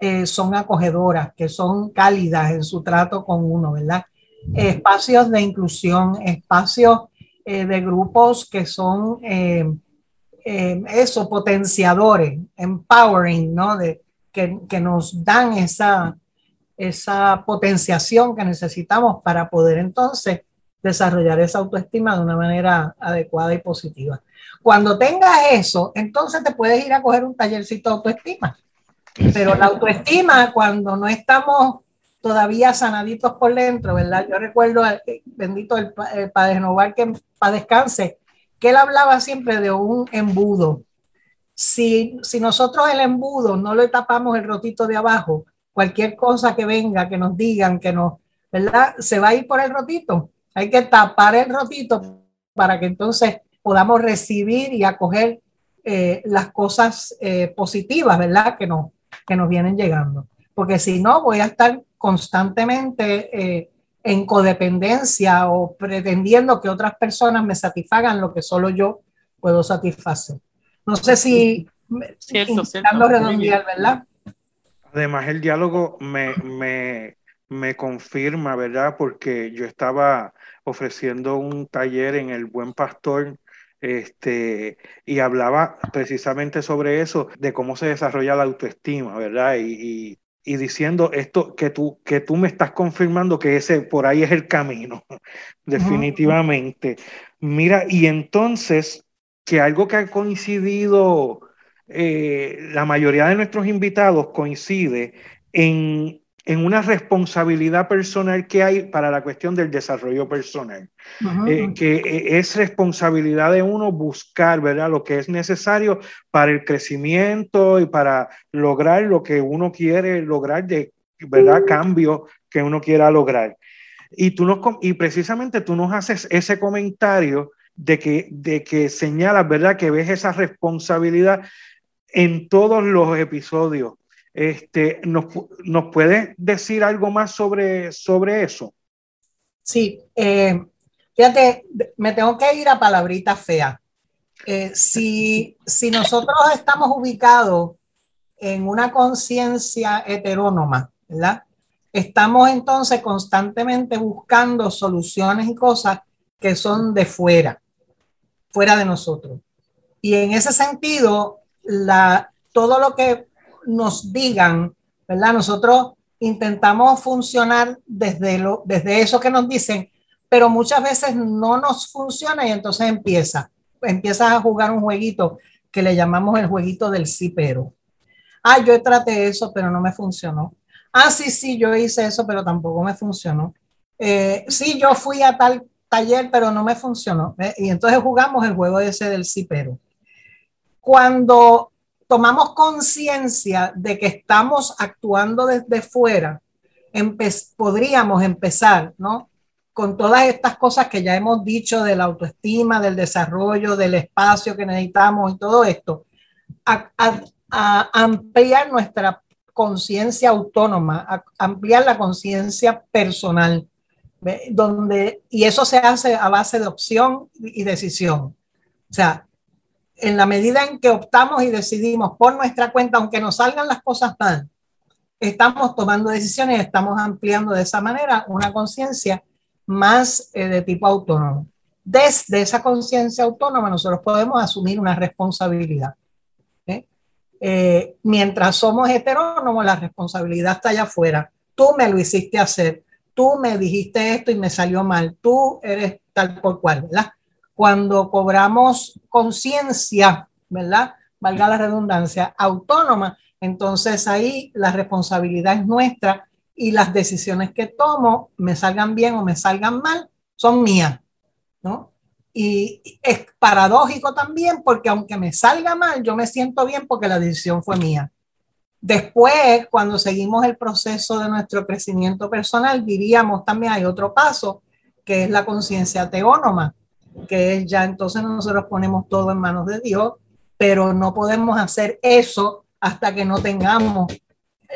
eh, son acogedoras, que son cálidas en su trato con uno, ¿verdad? Espacios de inclusión, espacios eh, de grupos que son eh, eso, potenciadores, empowering, ¿no? De, que, que, nos dan esa, esa potenciación que necesitamos para poder entonces desarrollar esa autoestima de una manera adecuada y positiva. Cuando tengas eso, entonces te puedes ir a coger un tallercito de autoestima pero la autoestima, cuando no estamos todavía sanaditos por dentro, ¿verdad? Yo recuerdo, eh, bendito el, Padre Novar, que para descanse, que él hablaba siempre de un embudo. Si, si nosotros el embudo no le tapamos el rotito de abajo, cualquier cosa que venga, que nos digan, que nos, ¿verdad? Se va a ir por el rotito. Hay que tapar el rotito para que entonces podamos recibir y acoger eh, las cosas eh, positivas, ¿verdad? Que nos, que nos vienen llegando. Porque si no, voy a estar constantemente eh, en codependencia o pretendiendo que otras personas me satisfagan lo que solo yo puedo satisfacer. No sé si cierto, cierto. redondear, ¿verdad? Además, el diálogo me, me, me confirma, ¿verdad? Porque yo estaba ofreciendo un taller en el Buen Pastor este, y hablaba precisamente sobre eso, de cómo se desarrolla la autoestima, ¿verdad? Y, y, diciendo esto que tú, que tú me estás confirmando que ese por ahí es el camino, <laughs> definitivamente. Mira, y entonces, que algo que ha coincidido, eh, la mayoría de nuestros invitados coincide en en una responsabilidad personal que hay para la cuestión del desarrollo personal, eh, que eh, es responsabilidad de uno buscar, ¿verdad? Lo que es necesario para el crecimiento y para lograr lo que uno quiere lograr de, ¿verdad? Cambio que uno quiera lograr. Y, tú nos, y precisamente tú nos haces ese comentario de que, de que señalas, ¿verdad? Que ves esa responsabilidad en todos los episodios. Este, ¿nos, ¿Nos puedes decir algo más sobre, sobre eso? Sí, eh, fíjate, me tengo que ir a palabrita fea. Eh, si, <laughs> si nosotros estamos ubicados en una conciencia heterónoma, ¿verdad? Estamos entonces constantemente buscando soluciones y cosas que son de fuera, fuera de nosotros. Y en ese sentido, la, todo lo que nos digan, ¿verdad? Nosotros intentamos funcionar desde, lo, desde eso que nos dicen, pero muchas veces no nos funciona y entonces empieza, empiezas a jugar un jueguito que le llamamos el jueguito del sí pero. Ah, yo traté eso, pero no me funcionó. Ah, sí, sí, yo hice eso, pero tampoco me funcionó. Eh, sí, yo fui a tal taller, pero no me funcionó. Y entonces jugamos el juego ese del sí, pero. Cuando tomamos conciencia de que estamos actuando desde fuera, podríamos empezar, ¿no? Con todas estas cosas que ya hemos dicho de la autoestima, del desarrollo, del espacio que necesitamos y todo esto, a, ampliar nuestra conciencia autónoma, a ampliar la conciencia personal, donde, y eso se hace a base de opción y decisión. O sea, en la medida en que optamos y decidimos por nuestra cuenta, aunque nos salgan las cosas mal, estamos tomando decisiones estamos ampliando de esa manera una conciencia más eh, de tipo autónomo. Desde esa conciencia autónoma nosotros podemos asumir una responsabilidad. ¿eh? Eh, mientras somos heterónomos, la responsabilidad está allá afuera. Tú me lo hiciste hacer, tú me dijiste esto y me salió mal, tú eres tal por cual, ¿verdad? Cuando cobramos conciencia, ¿verdad? Valga la redundancia, autónoma, entonces ahí la responsabilidad es nuestra y las decisiones que tomo, me salgan bien o me salgan mal, son mías, ¿no? Y es paradójico también porque aunque me salga mal, yo me siento bien porque la decisión fue mía. Después, cuando seguimos el proceso de nuestro crecimiento personal, diríamos también hay otro paso, que es la conciencia teónoma, que ya entonces nosotros ponemos todo en manos de Dios, pero no podemos hacer eso hasta que no tengamos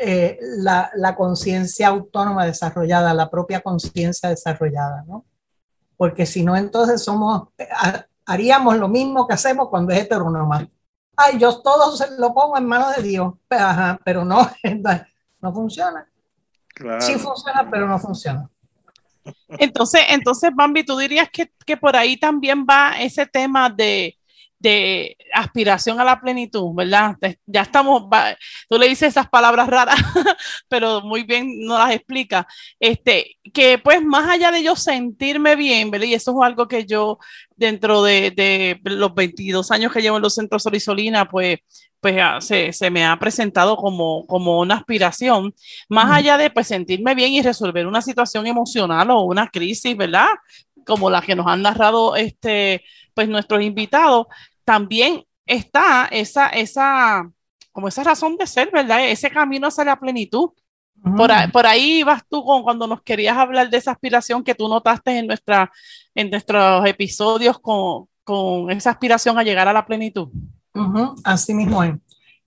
eh, la, la conciencia autónoma desarrollada, la propia conciencia desarrollada, ¿no? Porque si no, entonces somos, haríamos lo mismo que hacemos cuando es heteronoma. Ay, yo todo se lo pongo en manos de Dios, pero no, <laughs> no funciona. Sí funciona, pero no funciona. Entonces, entonces, Bambi, tú dirías que, que por ahí también va ese tema de, de aspiración a la plenitud, ¿verdad? Ya estamos, tú le dices esas palabras raras, <laughs> pero muy bien no las explica. Este, que pues más allá de yo sentirme bien, ¿verdad? Y eso es algo que yo dentro de, de los 22 años que llevo en los centros Sol y Solina, pues pues ah, se, se, me ha presentado como, como una aspiración, más allá de pues sentirme bien y resolver una situación emocional o una crisis, ¿verdad? Como la que nos han narrado este, pues nuestros invitados, también está esa, esa, como esa razón de ser, ¿verdad? Ese camino hacia la plenitud. Por, ahí, por, ahí vas tú con, cuando nos querías hablar de esa aspiración que tú notaste en, nuestra, en nuestros episodios con, con esa aspiración a llegar a la plenitud así mismo es.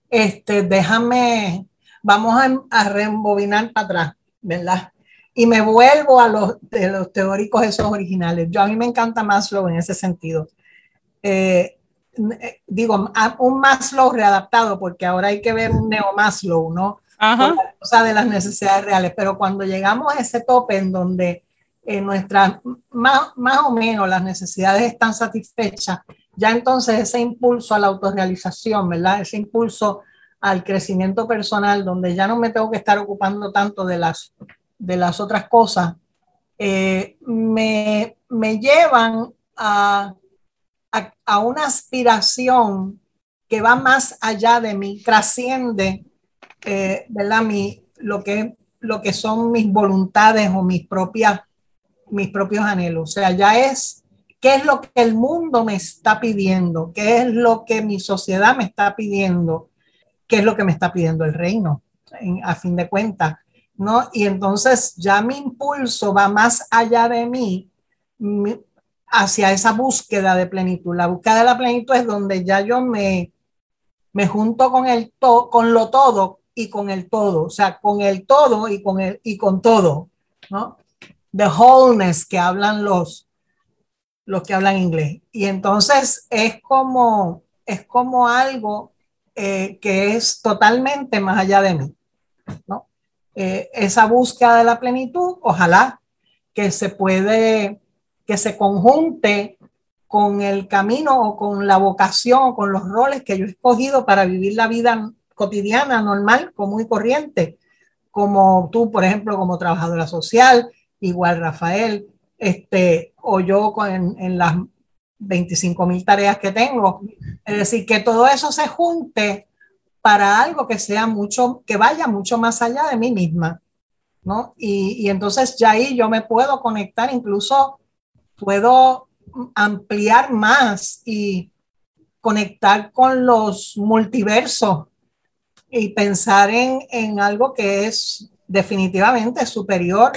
Este, déjame, vamos a, a reembobinar para atrás, ¿verdad? Y me vuelvo a los, de los teóricos esos originales. Yo a mí me encanta Maslow en ese sentido. Eh, eh, digo, un Maslow readaptado, porque ahora hay que ver un neo Maslow, ¿no? O sea, de las necesidades reales. Pero cuando llegamos a ese tope en donde eh, nuestras, más, más o menos las necesidades están satisfechas, ya entonces ese impulso a la autorrealización, ¿verdad? Ese impulso al crecimiento personal, donde ya no me tengo que estar ocupando tanto de las, de las otras cosas, eh, me, me, llevan a, a, una aspiración que va más allá de mí, trasciende, eh, ¿verdad? Mi, lo, que, lo que son mis voluntades o mis, propias, mis propios anhelos. O sea, ya es ¿Qué es lo que el mundo me está pidiendo? ¿Qué es lo que mi sociedad me está pidiendo? ¿Qué es lo que me está pidiendo el reino? a fin de cuentas. ¿no? Y entonces ya mi impulso va más allá de mí hacia esa búsqueda de plenitud. La búsqueda de la plenitud es donde ya yo me, me junto con, el to, con lo todo y con el todo, o sea, con el todo y con, el, y con todo, ¿no? The wholeness que hablan los, los que hablan inglés. Y entonces es como, es como algo eh, que es totalmente más allá de mí, ¿no? Eh, esa búsqueda de la plenitud, ojalá que se puede, que se conjunte con el camino o con la vocación o con los roles que yo he escogido para vivir la vida cotidiana, normal, común y corriente, como tú, por ejemplo, como trabajadora social, igual Rafael, este, o yo en, las 25 mil tareas que tengo. Es decir, que todo eso se junte para algo que sea mucho, que vaya mucho más allá de mí misma, ¿no? Y, y entonces ya ahí yo me puedo conectar, incluso puedo ampliar más y conectar con los multiversos y pensar en, en algo que es definitivamente superior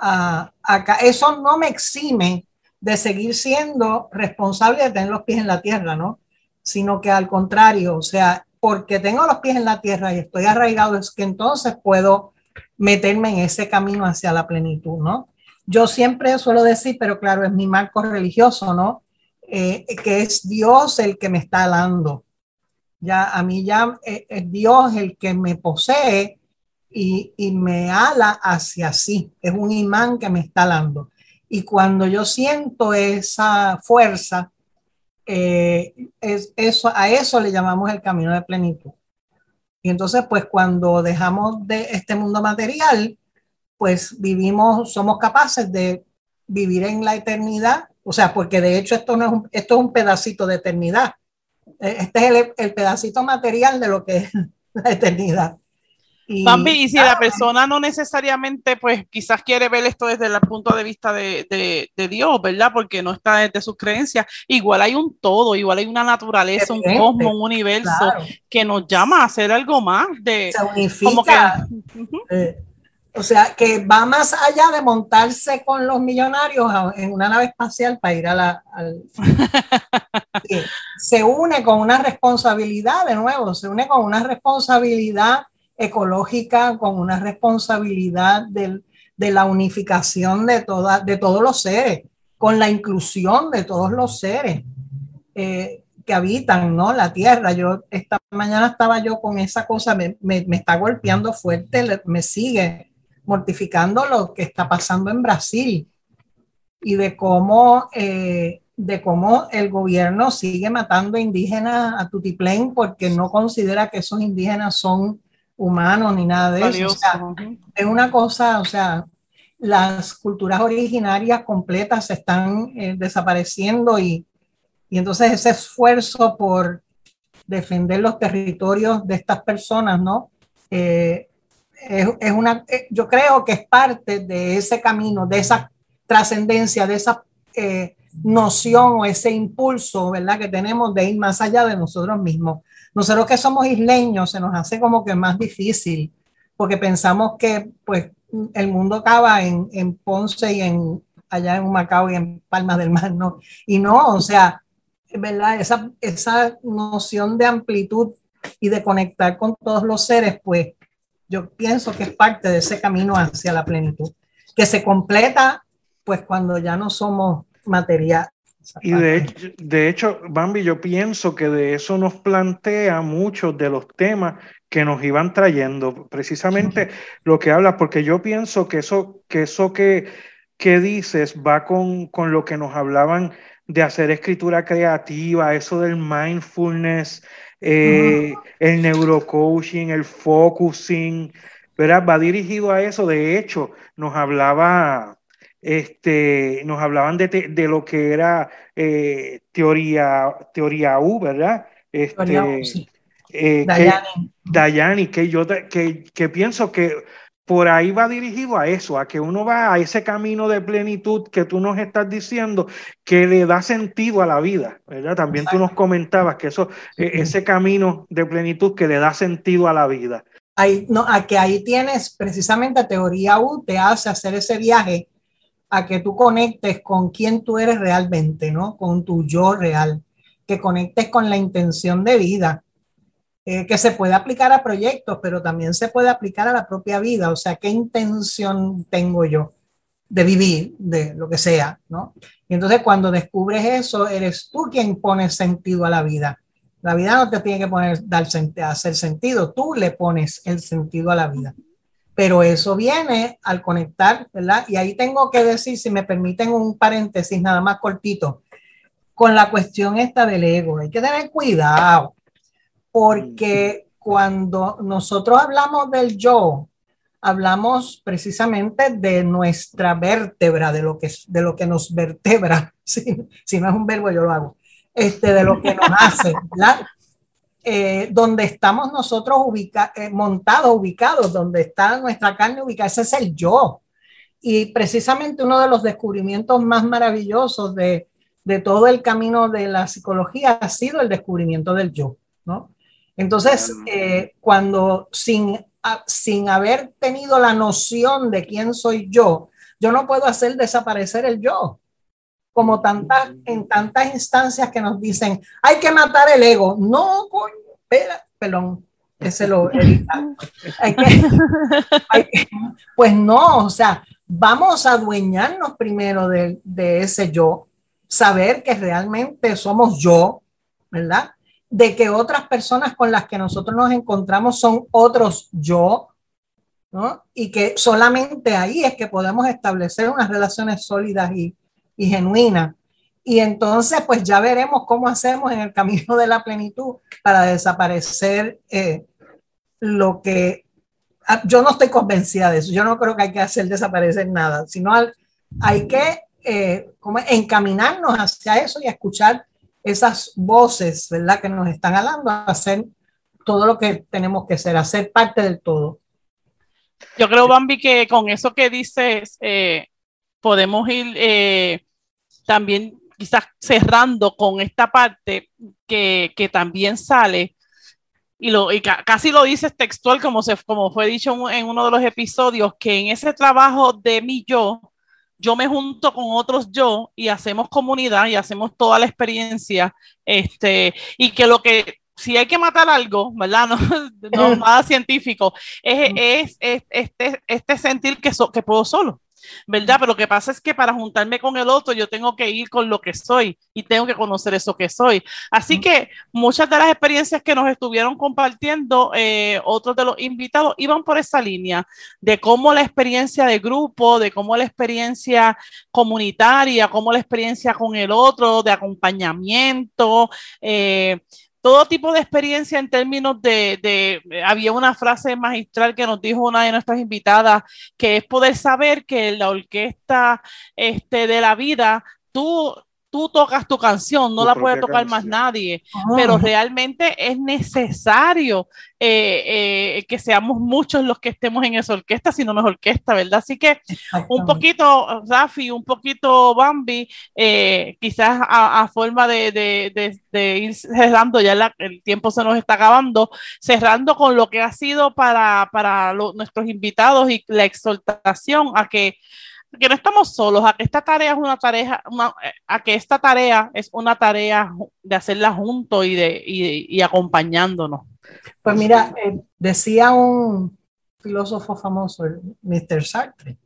a acá. Eso no me exime de seguir siendo responsable de tener los pies en la tierra, ¿no? Sino que al contrario, o sea, porque tengo los pies en la tierra y estoy arraigado, es que entonces puedo meterme en ese camino hacia la plenitud, ¿no? Yo siempre suelo decir, pero claro, es mi marco religioso, ¿no? Eh, que es Dios el que me está alando. Ya a mí ya eh, es Dios el que me posee y, y, me ala hacia sí. Es un imán que me está alando. Y cuando yo siento esa fuerza, eh, es, eso, a eso le llamamos el camino de plenitud. Y entonces, pues cuando dejamos de este mundo material, pues vivimos, somos capaces de vivir en la eternidad, o sea, porque de hecho esto, no es un, esto es un pedacito de eternidad. E, este es el, el pedacito material de lo que es <laughs> la eternidad. Y, Bambi, y si la persona no necesariamente, pues quizás quiere ver esto desde el punto de vista de, de, de, Dios, ¿verdad? Porque no está desde sus creencias, igual hay un todo, igual hay una naturaleza, un cosmos, un universo claro. que nos llama a hacer algo más de... Se unifica. Como que, uh -huh. eh, o sea, que va más allá de montarse con los millonarios en una nave espacial para ir a la... Al... <laughs> se une con una responsabilidad, de nuevo, se une con una responsabilidad ecológica, con una responsabilidad del, de la unificación de, toda, de todos los seres, con la inclusión de todos los seres eh, que habitan ¿no? la Tierra. Yo esta mañana estaba yo con esa cosa, me, me, me está golpeando fuerte, me sigue mortificando lo que está pasando en Brasil y de cómo, eh, de cómo el gobierno sigue matando indígenas a tutiplén porque no considera que esos indígenas son humanos ni nada de eso. O sea, es una cosa, o sea, las culturas originarias completas se están eh, desapareciendo y, y entonces ese esfuerzo por defender los territorios de estas personas, ¿no? Eh, es, es, una, eh, yo creo que es parte de ese camino, de esa trascendencia, de esa eh, noción o ese impulso, ¿verdad? Que tenemos de ir más allá de nosotros mismos. Nosotros que somos isleños se nos hace como que más difícil, porque pensamos que pues el mundo acaba en, en Ponce y en allá en Macao y en Palmas del Mar, ¿no? Y no, o sea, ¿verdad? Esa, esa noción de amplitud y de conectar con todos los seres, pues yo pienso que es parte de ese camino hacia la plenitud, que se completa pues cuando ya no somos material. Y de, de hecho, Bambi, yo pienso que de eso nos plantea muchos de los temas que nos iban trayendo, precisamente sí. lo que hablas, porque yo pienso que eso que, eso que, que dices va con, con lo que nos hablaban de hacer escritura creativa, eso del mindfulness, eh, uh -huh. el neurocoaching, el focusing, ¿verdad? Va dirigido a eso. De hecho, nos hablaba, este, nos hablaban de, de lo que era eh, teoría, teoría U, ¿verdad? Este, teoría U, sí. eh, Dayani. Que, Dayani, que yo que, que pienso que por ahí va dirigido a eso, a que uno va a ese camino de plenitud que tú nos estás diciendo, que le da sentido a la vida, ¿verdad? También tú nos comentabas que eso, ese camino de plenitud que le da sentido a la vida. Ahí, no, a que ahí tienes precisamente teoría U, te hace hacer ese viaje a que tú conectes con quién tú eres realmente, ¿no? Con tu yo real, que conectes con la intención de vida, eh, que se puede aplicar a proyectos, pero también se puede aplicar a la propia vida, o sea, ¿qué intención tengo yo de vivir, de lo que sea, ¿no? Y entonces cuando descubres eso, eres tú quien pone sentido a la vida. La vida no te tiene que poner, dar, hacer sentido, tú le pones el sentido a la vida. Pero eso viene al conectar, ¿verdad? Y ahí tengo que decir, si me permiten un paréntesis nada más cortito, con la cuestión esta del ego. Hay que tener cuidado, porque cuando nosotros hablamos del yo, hablamos precisamente de nuestra vértebra, de lo que, de lo que nos vertebra. <laughs> Si, si no es un verbo, yo lo hago. Este, de lo que nos hace, ¿verdad? Eh, donde estamos nosotros ubica eh, montados, ubicados, donde está nuestra carne ubicada, ese es el yo. Y precisamente uno de los descubrimientos más maravillosos de, de todo el camino de la psicología ha sido el descubrimiento del yo. Entonces, eh, cuando sin, sin haber tenido la noción de quién soy yo, yo no puedo hacer desaparecer el yo como tantas, en tantas instancias que nos dicen, hay que matar el ego. No, coño, espera, perdón, ese lo hay que, pues no, o sea, vamos a adueñarnos primero de, de ese yo, saber que realmente somos yo, ¿verdad? De que otras personas con las que nosotros nos encontramos son otros yo. Y que solamente ahí es que podemos establecer unas relaciones sólidas y, y genuina. Y entonces, pues ya veremos cómo hacemos en el camino de la plenitud para desaparecer eh, lo que... Ah, yo no estoy convencida de eso. Yo no creo que hay que hacer desaparecer nada, sino hay que eh, como encaminarnos hacia eso y escuchar esas voces, ¿verdad? Que nos están hablando a hacer todo lo que tenemos que hacer, hacer parte del todo. Yo creo, Bambi, que con eso que dices, eh, podemos ir eh, también quizás cerrando con esta parte que, que también sale, y, lo, y casi lo dices textual, como, se, como fue dicho en uno de los episodios, que en ese trabajo de mi yo, yo me junto con otros yo y hacemos comunidad y hacemos toda la experiencia, este, y que lo que si hay que matar algo, ¿verdad? <laughs> No, no <laughs> nada científico, es, es, este, este sentir que, que puedo solo. ¿Verdad? Pero lo que pasa es que para juntarme con el otro yo tengo que ir con lo que soy y tengo que conocer eso que soy. Así que muchas de las experiencias que nos estuvieron compartiendo eh, otros de los invitados iban por esa línea de cómo la experiencia de grupo, de cómo la experiencia comunitaria, cómo la experiencia con el otro, de acompañamiento. Eh, todo tipo de experiencia en términos de, había una frase magistral que nos dijo una de nuestras invitadas, que es poder saber que la orquesta este, de la vida, tú tú tocas tu canción, no la puede tocar más nadie, pero realmente es necesario eh, eh, que seamos muchos los que estemos en esa orquesta, si no, es orquesta, ¿verdad? Así que un poquito, Rafi, un poquito Bambi, eh, quizás a, forma de, ir cerrando, ya el tiempo se nos está acabando, cerrando con lo que ha sido para, para nuestros invitados y la exhortación a que que no estamos solos, a que esta tarea es una tarea, a que esta tarea es una tarea de hacerla juntos y, de, y, acompañándonos. Pues mira, eh, decía un filósofo famoso, el Mr. Sartre,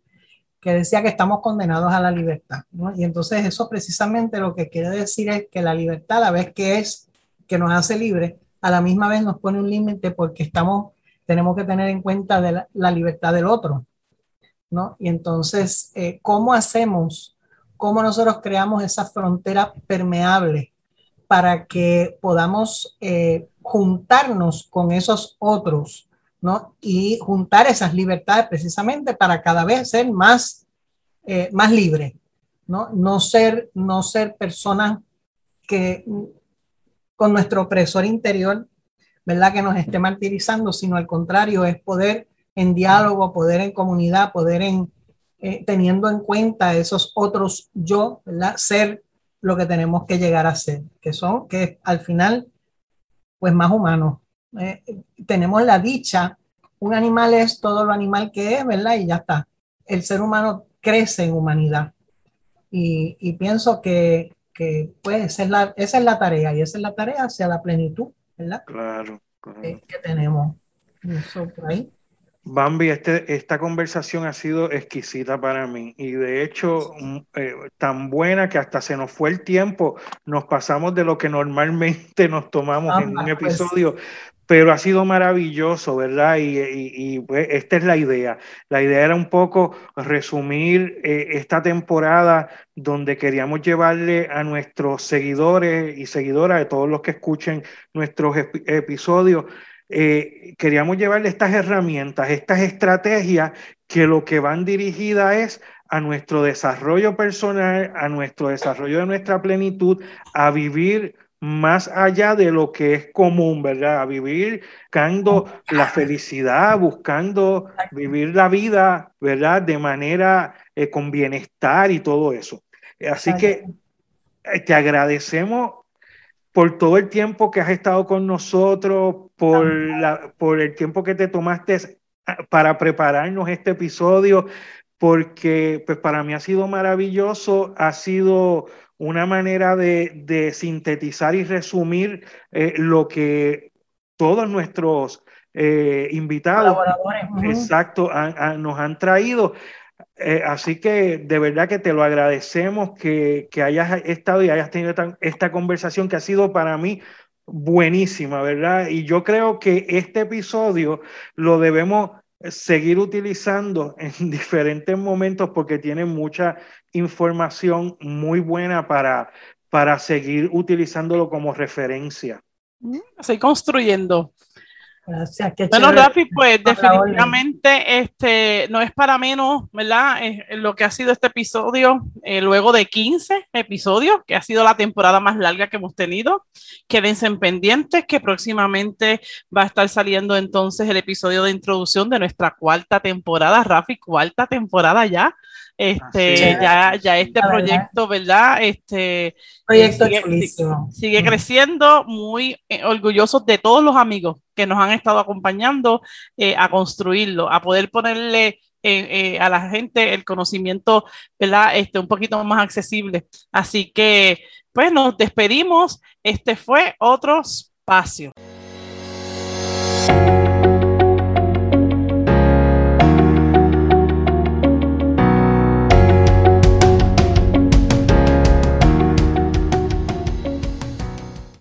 que decía que estamos condenados a la libertad. Y entonces eso precisamente lo que quiere decir es que la libertad, a la vez que es que nos hace libres, a la misma vez nos pone un límite porque estamos, tenemos que tener en cuenta de la libertad del otro. ¿No? Y entonces, eh, ¿cómo hacemos, cómo nosotros creamos esa frontera permeable para que podamos eh, juntarnos con esos otros, ¿no? Y juntar esas libertades precisamente para cada vez ser más, eh, más libre, ¿no? No ser, no ser personas que con nuestro opresor interior, ¿verdad? Que nos esté martirizando, sino al contrario, es poder en diálogo, poder en comunidad, poder en, eh, teniendo en cuenta esos otros yo, ¿verdad? Ser lo que tenemos que llegar a ser, que son, que al final, pues más humanos. Eh, tenemos la dicha un animal es todo lo animal que es, ¿verdad? Y ya está. El ser humano crece en humanidad. Y, pienso que, que pues, esa es, la, esa es la tarea, y esa es la tarea hacia la plenitud, ¿verdad? Claro. claro. Que, tenemos. Eso por ahí. Bambi, este, esta conversación ha sido exquisita para mí y de hecho mm, eh, tan buena que hasta se nos fue el tiempo, nos pasamos de lo que normalmente <laughs> nos tomamos en un pues episodio, pero ha sido maravilloso, ¿verdad? Y, pues, esta es la idea. La idea era un poco resumir eh, esta temporada donde queríamos llevarle a nuestros seguidores y seguidoras, de todos los que escuchen nuestros episodios, eh, queríamos llevarle estas herramientas, estas estrategias que lo que van dirigidas es a nuestro desarrollo personal, a nuestro desarrollo de nuestra plenitud, a vivir más allá de lo que es común, ¿verdad? A vivir buscando la felicidad, buscando vivir la vida, ¿verdad? De manera eh, con bienestar y todo eso. Así que eh, te agradecemos por todo el tiempo que has estado con nosotros, por, la, por el tiempo que te tomaste ah, para prepararnos este episodio, porque pues para mí ha sido maravilloso, ha sido una manera de, sintetizar y resumir eh, lo que todos nuestros eh, invitados exacto, nos han traído. Eh, así que de verdad que te lo agradecemos que, hayas estado y hayas tenido esta, conversación que ha sido para mí buenísima, ¿verdad? Y yo creo que este episodio lo debemos seguir utilizando <laughs> en diferentes momentos porque tiene mucha información muy buena para, para seguir utilizándolo como referencia. Estoy construyendo. Gracias, bueno, Rafi, pues definitivamente este, no es para menos, ¿verdad? lo que ha sido este episodio, eh, luego de 15 episodios, que ha sido la temporada más larga que hemos tenido. Quédense pendientes que próximamente va a estar saliendo entonces el episodio de introducción de nuestra cuarta temporada, Rafi, cuarta temporada ya. Este, ya, ya este proyecto, ¿verdad? Este proyecto sigue, creciendo, muy eh, orgullosos de todos los amigos que nos han estado acompañando eh, a construirlo, a poder ponerle eh, a la gente el conocimiento, ¿verdad? Este, un poquito más accesible. Así que, pues nos despedimos. Este fue otro espacio.